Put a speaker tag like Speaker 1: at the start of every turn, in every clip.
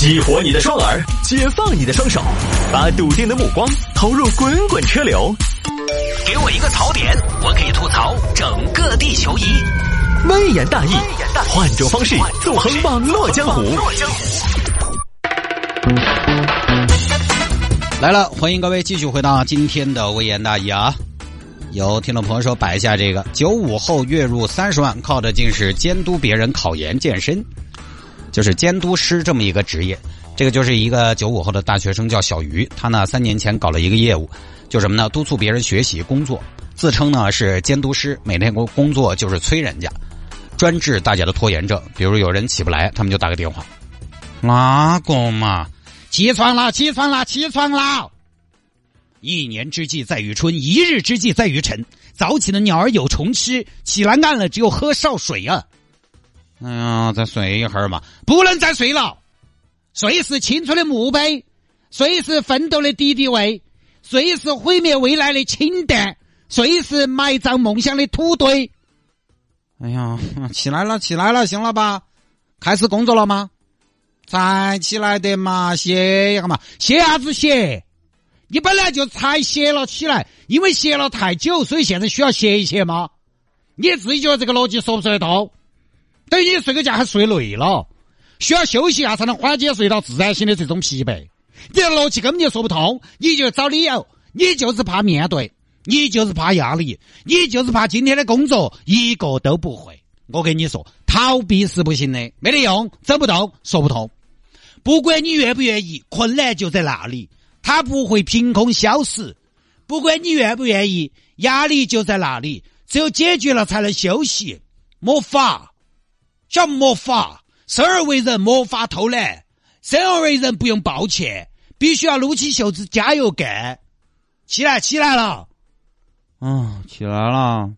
Speaker 1: 激活你的双耳，解放你的双手，把笃定的目光投入滚滚车流。给我一个槽点，我可以吐槽整个地球仪。微言大义，换种方式纵横网络江湖。
Speaker 2: 来了，欢迎各位继续回到今天的微言大义啊！有听众朋友说摆一下这个九五后月入三十万，靠的竟是监督别人考研健身，就是监督师这么一个职业。这个就是一个九五后的大学生叫小鱼，他呢三年前搞了一个业务，就什么呢？督促别人学习工作，自称呢是监督师，每天工工作就是催人家，专治大家的拖延症。比如有人起不来，他们就打个电话，哪个嘛？起床了，起床了，起床了！一年之计在于春，一日之计在于晨。早起的鸟儿有虫吃，起来暗了只有喝少水啊！哎呀，再睡一会儿嘛，不能再睡了。睡是青春的墓碑，睡是奋斗的敌敌畏，睡是毁灭未来的氢弹，睡是埋葬梦想的土堆。哎呀，起来了，起来了，行了吧？开始工作了吗？才起来的嘛，歇一下嘛，歇啥子歇？你本来就才歇了起来，因为歇了太久，所以现在需要歇一歇吗？你自己觉得这个逻辑说不说得通？等于你睡个觉还睡累了，需要休息一下才能缓解睡到自然醒的这种疲惫。你的逻辑根本就说不通，你就找理由，你就是怕面对，你就是怕压力，你就是怕今天的工作一个都不会。我跟你说，逃避是不行的，没得用，走不动，说不通。不管你愿不愿意，困难就在那里，它不会凭空消失。不管你愿不愿意，压力就在那里，只有解决了才能休息。没法，晓魔法，生而为人，莫法偷懒。生而为人，不用抱歉，必须要撸起袖子加油干。起来，起来了。嗯，起来了。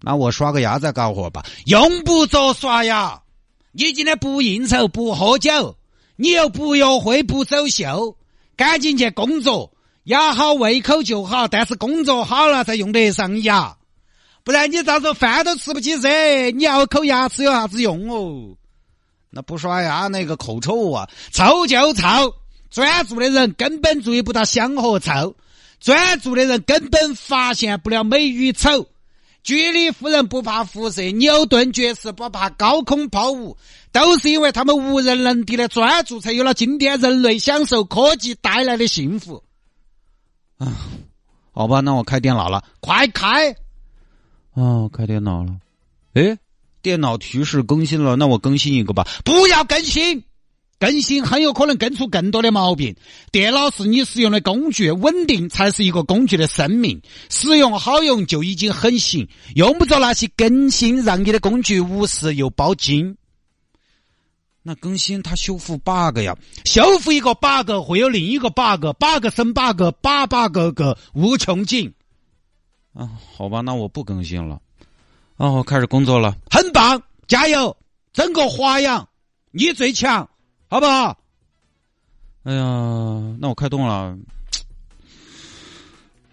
Speaker 2: 那我刷个牙再干活吧。用不着刷牙。你今天不应酬，不喝酒。你又不约会不走秀，赶紧去工作，牙好胃口就好。但是工作好了才用得上牙，不然你到时候饭都吃不起噻。你咬口牙齿有啥子用哦？那不刷牙那个口臭啊，臭就臭。专注的人根本注意不到香和臭，专注的人根本发现不了美与丑。居里夫人不怕辐射，牛顿爵士不怕高空抛物，都是因为他们无人能敌的专注，才有了今天人类享受科技带来的幸福。啊，好吧，那我开电脑了，快开！哦，开电脑了。哎，电脑提示更新了，那我更新一个吧。不要更新。更新很有可能更出更多的毛病。电脑是你使用的工具，稳定才是一个工具的生命。使用好用就已经很行，用不着那些更新让你的工具无事又包金。那更新它修复 bug 呀，修复一个 bug 会有另一个 bug，bug 生 bug，把 bug 个无穷尽。啊，好吧，那我不更新了。啊，我开始工作了，很棒，加油，整个华阳，你最强。好不好？哎呀，那我开动了。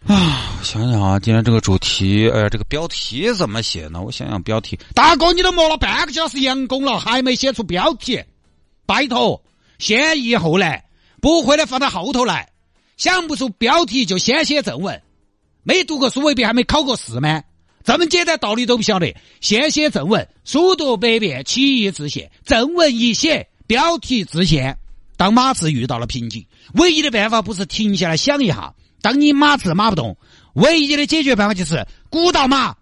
Speaker 2: 啊，想想啊，今天这个主题，哎呀，这个标题怎么写呢？我想想标题。大哥，你都磨了半个小时阳工了，还没写出标题？拜托，先易后难，不会的放到后头来。想不出标题就先写正文。没读过书未必还没考过试吗？这么简单道理都不晓得，先写正文，书读百遍，起义自现，正文一写。标题自现，当马字遇到了瓶颈，唯一的办法不是停下来想一下。当你马字码不动，唯一的解决办法就是鼓捣马。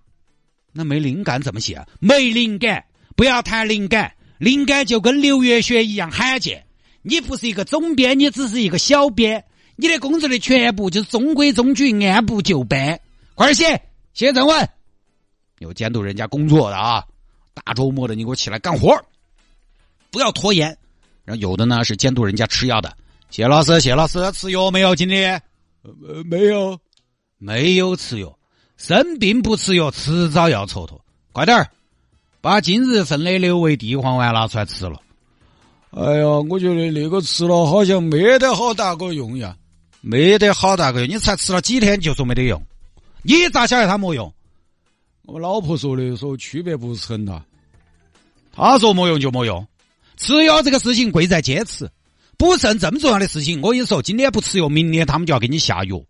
Speaker 2: 那没灵感怎么写？没灵感，不要谈灵感，灵感就跟刘月雪一样罕见。你不是一个总编，你只是一个小编，你的工作的全部就是中规中矩，按部就班。快点写，写正文。有监督人家工作的啊，大周末的你给我起来干活。不要拖延，然后有的呢是监督人家吃药的。谢老师，谢老师，吃药没有？今天
Speaker 3: 呃没有，
Speaker 2: 没有吃药。生病不吃药，迟早要蹉跎。快点儿，把今日份的六味地黄丸拿出来吃了。
Speaker 3: 哎呀，我觉得那个吃了好像没得好大个用呀，
Speaker 2: 没得好大个用。你才吃了几天就说没得用？你咋晓得它没用？
Speaker 3: 我老婆说的，说区别不是很大。
Speaker 2: 他说没用就没用。吃药这个事情贵在坚持，补肾这么重要的事情，我跟你说，今天不吃药，明天他们就要给你下药。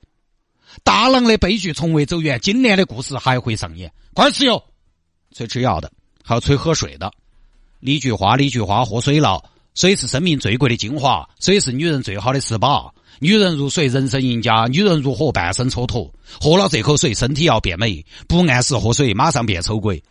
Speaker 2: 大郎的悲剧从未走远，今年的故事还会上演。快吃药！催吃药的，还有催喝水的。李菊花，李菊花，喝水了。水是生命最贵的精华，水是女人最好的吃饱。女人如水，人生赢家；女人如火，半生蹉跎。喝了这口水，身体要变美。不按时喝水，马上变丑鬼。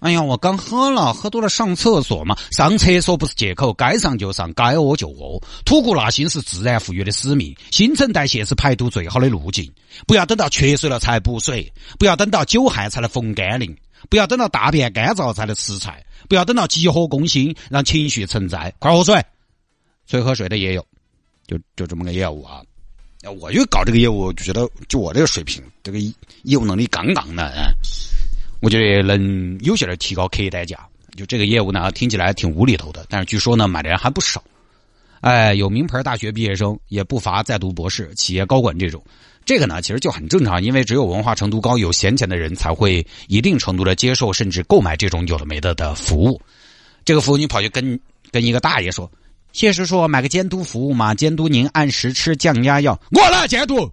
Speaker 2: 哎呀，我刚喝了，喝多了上厕所嘛。上厕所不是借口，该上就上，该屙就屙。吐故纳新是自然赋予的使命，新陈代谢是排毒最好的路径。不要等到缺水了才补水，不要等到久旱才能逢甘霖，不要等到大便干燥才能吃菜，不要等到急火攻心让情绪存在。快喝水！催喝水的也有，就就这么个业务啊。我就搞这个业务，就觉得就我这个水平，这个业务能力杠杠的，嗯。我觉得能有效的提高 K 代价，就这个业务呢，听起来挺无厘头的，但是据说呢，买的人还不少。哎，有名牌大学毕业生，也不乏在读博士、企业高管这种。这个呢，其实就很正常，因为只有文化程度高、有闲钱的人才会一定程度的接受甚至购买这种有的没的的服务。这个服务你跑去跟跟一个大爷说：“谢师说，买个监督服务嘛，监督您按时吃降压药。”
Speaker 3: 我来监督，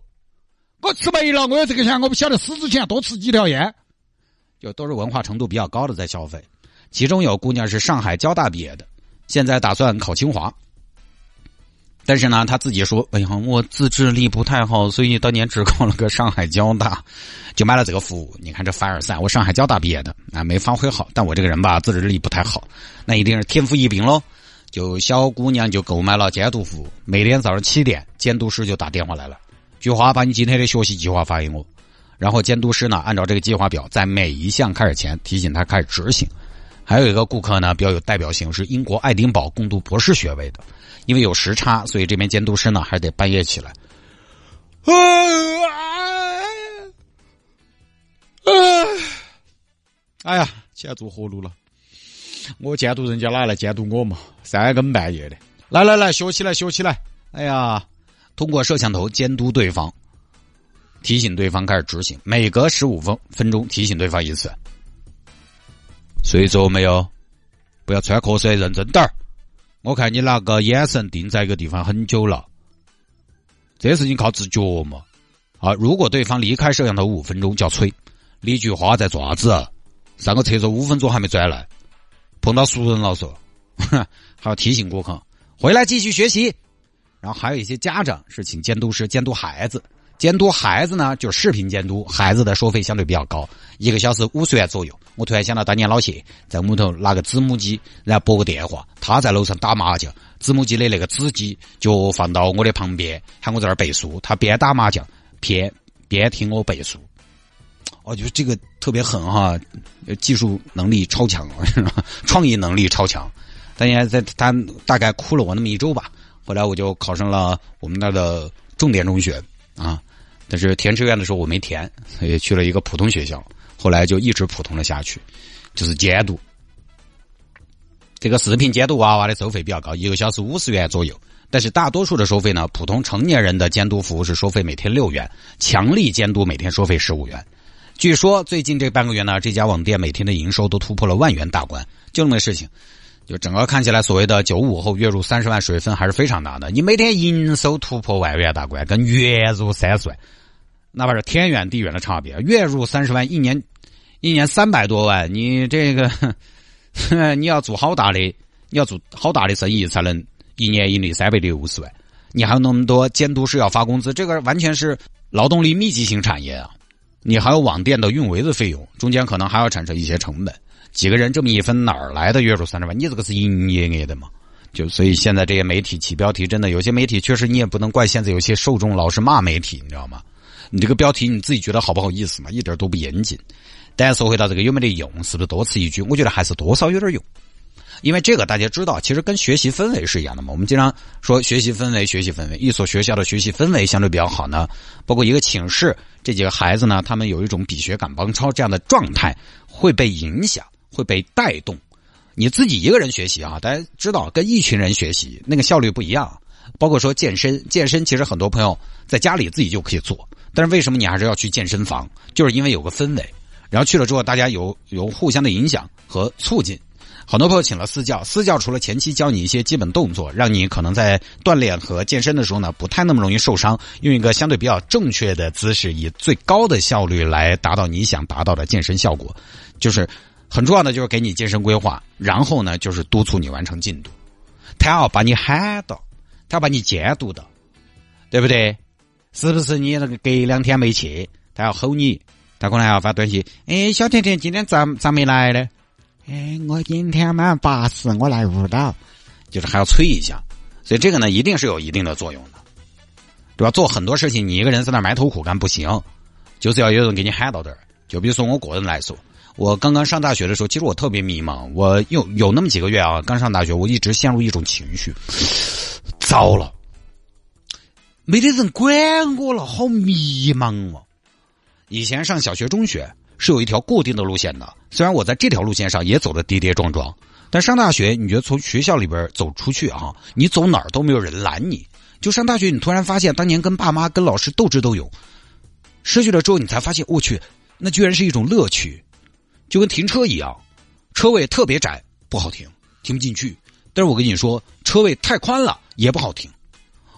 Speaker 3: 我吃没了，我有这个钱，我不晓得死之前多吃几条烟。
Speaker 2: 就都是文化程度比较高的在消费，其中有姑娘是上海交大毕业的，现在打算考清华。但是呢，她自己说：“哎呀，我自制力不太好，所以当年只考了个上海交大，就买了这个服务。你看这凡尔赛，我上海交大毕业的啊，没发挥好。但我这个人吧，自制力不太好，那一定是天赋异禀喽。就小姑娘就购买了监督服，每天早上七点，监督师就打电话来了，菊花把你今天的学习计划发给我。”然后监督师呢，按照这个计划表，在每一项开始前提醒他开始执行。还有一个顾客呢，比较有代表性，是英国爱丁堡攻读博士学位的，因为有时差，所以这边监督师呢还得半夜起来。
Speaker 3: 啊，啊哎呀，钱做活路了！我监督人家哪来监督我嘛？三更半夜的，来来来，学起来，学起来！
Speaker 2: 哎呀，通过摄像头监督对方。提醒对方开始执行，每隔十五分分钟提醒对方一次。睡着没有？不要穿瞌睡，认真点儿。我看你那个眼神定在一个地方很久了，这事情靠自觉嘛。啊，如果对方离开摄像头五分钟，叫催。李菊花在做啥子？上个厕所五分钟还没转来，碰到熟人了说。还要提醒顾客回来继续学习。然后还有一些家长是请监督师监督孩子。监督孩子呢，就是视频监督孩子的收费相对比较高，一个小时五十元左右。我突然想到当年老谢在屋头拿个子母机，然后拨个电话，他在楼上打麻将，子母机的那个子机就放到我的旁边，喊我在那儿背书，他边打麻将边边听我背书。我觉得这个特别狠哈，技术能力超强，创意能力超强。当年在他大概哭了我那么一周吧，后来我就考上了我们那儿的重点中学。啊，但是填志愿的时候我没填，所以去了一个普通学校，后来就一直普通了下去，就是监督。这个视频监督娃娃的收费比较高，一个小时五十元左右。但是大多数的收费呢，普通成年人的监督服务是收费每天六元，强力监督每天收费十五元。据说最近这半个月呢，这家网店每天的营收都突破了万元大关，就那么事情。就整个看起来，所谓的九五后月入三十万水分还是非常大的。你每天营收突破万元大关，跟月入三十万，哪怕是天远地远的差别。月入三十万，一年一年三百多万，你这个 你要做好大的，你要做好大的生意，才能一年盈利三百六十万。你还有那么多监督师要发工资，这个完全是劳动力密集型产业啊！你还有网店的运维的费用，中间可能还要产生一些成本。几个人这么一分哪儿来的月入三十万？你这个是营业额的嘛？就所以现在这些媒体起标题，真的有些媒体确实你也不能怪现在有些受众老是骂媒体，你知道吗？你这个标题你自己觉得好不好意思嘛？一点都不严谨。但说回到这个有没得用，是不是多此一举？我觉得还是多少有点用。因为这个大家知道，其实跟学习氛围是一样的嘛。我们经常说学习氛围，学习氛围，一所学校的学习氛围相对比较好呢，包括一个寝室这几个孩子呢，他们有一种比学赶帮超这样的状态会被影响。会被带动，你自己一个人学习啊，大家知道跟一群人学习那个效率不一样。包括说健身，健身其实很多朋友在家里自己就可以做，但是为什么你还是要去健身房？就是因为有个氛围，然后去了之后大家有有互相的影响和促进，很多朋友请了私教，私教除了前期教你一些基本动作，让你可能在锻炼和健身的时候呢，不太那么容易受伤，用一个相对比较正确的姿势，以最高的效率来达到你想达到的健身效果。就是很重要的，就是给你健身规划，然后呢，就是督促你完成进度。他要把你喊到，他要把你监督到，对不对？是不是你那个隔两天没去，他要吼你，他可能还要发短信：“哎，小甜甜，今天咋咋没来呢？”哎，我今天满八十，我来舞蹈，就是还要催一下，所以这个呢，一定是有一定的作用的，对吧？做很多事情，你一个人在那埋头苦干不行，就是要有人给你喊到这儿。就比如说我个人来说，我刚刚上大学的时候，其实我特别迷茫，我有有那么几个月啊，刚上大学，我一直陷入一种情绪，糟了，没得人管我了，好迷茫哦。以前上小学、中学。是有一条固定的路线的，虽然我在这条路线上也走的跌跌撞撞，但上大学，你觉得从学校里边走出去啊，你走哪儿都没有人拦你。就上大学，你突然发现当年跟爸妈、跟老师斗智斗勇，失去了之后，你才发现，我去，那居然是一种乐趣，就跟停车一样，车位特别窄不好停，停不进去。但是我跟你说，车位太宽了也不好停。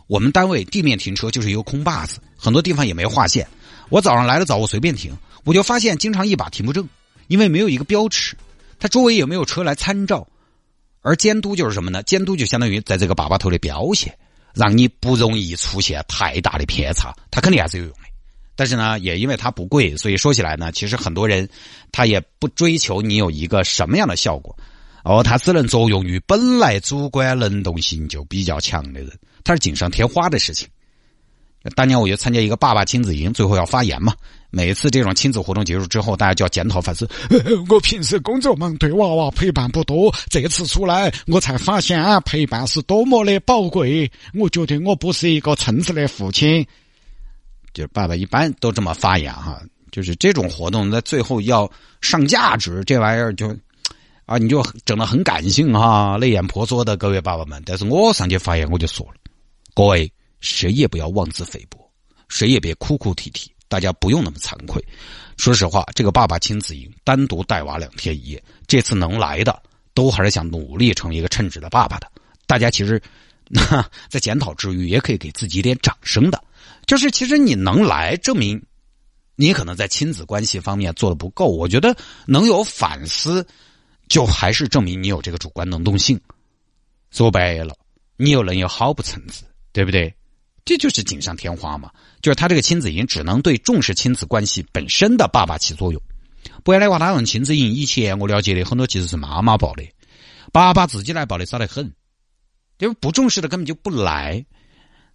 Speaker 2: 我们单位地面停车就是一个空坝子，很多地方也没划线。我早上来的早，我随便停。我就发现，经常一把停不正，因为没有一个标尺，它周围也没有车来参照，而监督就是什么呢？监督就相当于在这个粑粑头的标线，让你不容易出现太大的偏差，它肯定还是有用的。但是呢，也因为它不贵，所以说起来呢，其实很多人他也不追求你有一个什么样的效果，哦，它只能作用于本来主观能动性就比较强的人，它是锦上添花的事情。当年我就参加一个爸爸亲子营，最后要发言嘛。每次这种亲子活动结束之后，大家就要检讨反思。我平时工作忙，对娃娃陪伴不多。这次出来，我才发现啊，陪伴是多么的宝贵。我觉得我不是一个称职的父亲。就爸爸一般都这么发言哈。就是这种活动在最后要上价值，这玩意儿就啊，你就整的很感性哈，泪眼婆娑的各位爸爸们。但是我上去发言，我就说了，各位。谁也不要妄自菲薄，谁也别哭哭啼啼，大家不用那么惭愧。说实话，这个爸爸亲子营单独带娃两天一夜，这次能来的都还是想努力成为一个称职的爸爸的。大家其实在检讨之余，也可以给自己一点掌声的。就是其实你能来，证明你可能在亲子关系方面做的不够。我觉得能有反思，就还是证明你有这个主观能动性。说白了，你又能有好不称职，对不对？这就是锦上添花嘛，就是他这个亲子营只能对重视亲子关系本身的爸爸起作用。不然的话，他用亲子营以前我了解的很多其实是妈妈报的，爸爸自己来报的少得很，因为不重视的根本就不来。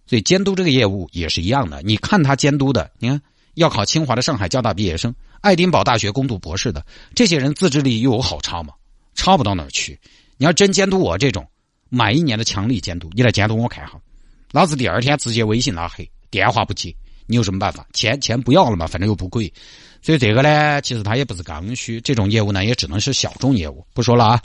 Speaker 2: 所以监督这个业务也是一样的，你看他监督的，你看要考清华的上海交大毕业生，爱丁堡大学攻读博士的这些人，自制力又有好差吗？差不到哪儿去。你要真监督我这种，满一年的强力监督，你来监督我看哈。老子第二天直接微信拉黑，电话不接，你有什么办法？钱钱不要了嘛，反正又不贵，所以这个呢，其实它也不是刚需，这种业务呢，也只能是小众业务。不说了啊。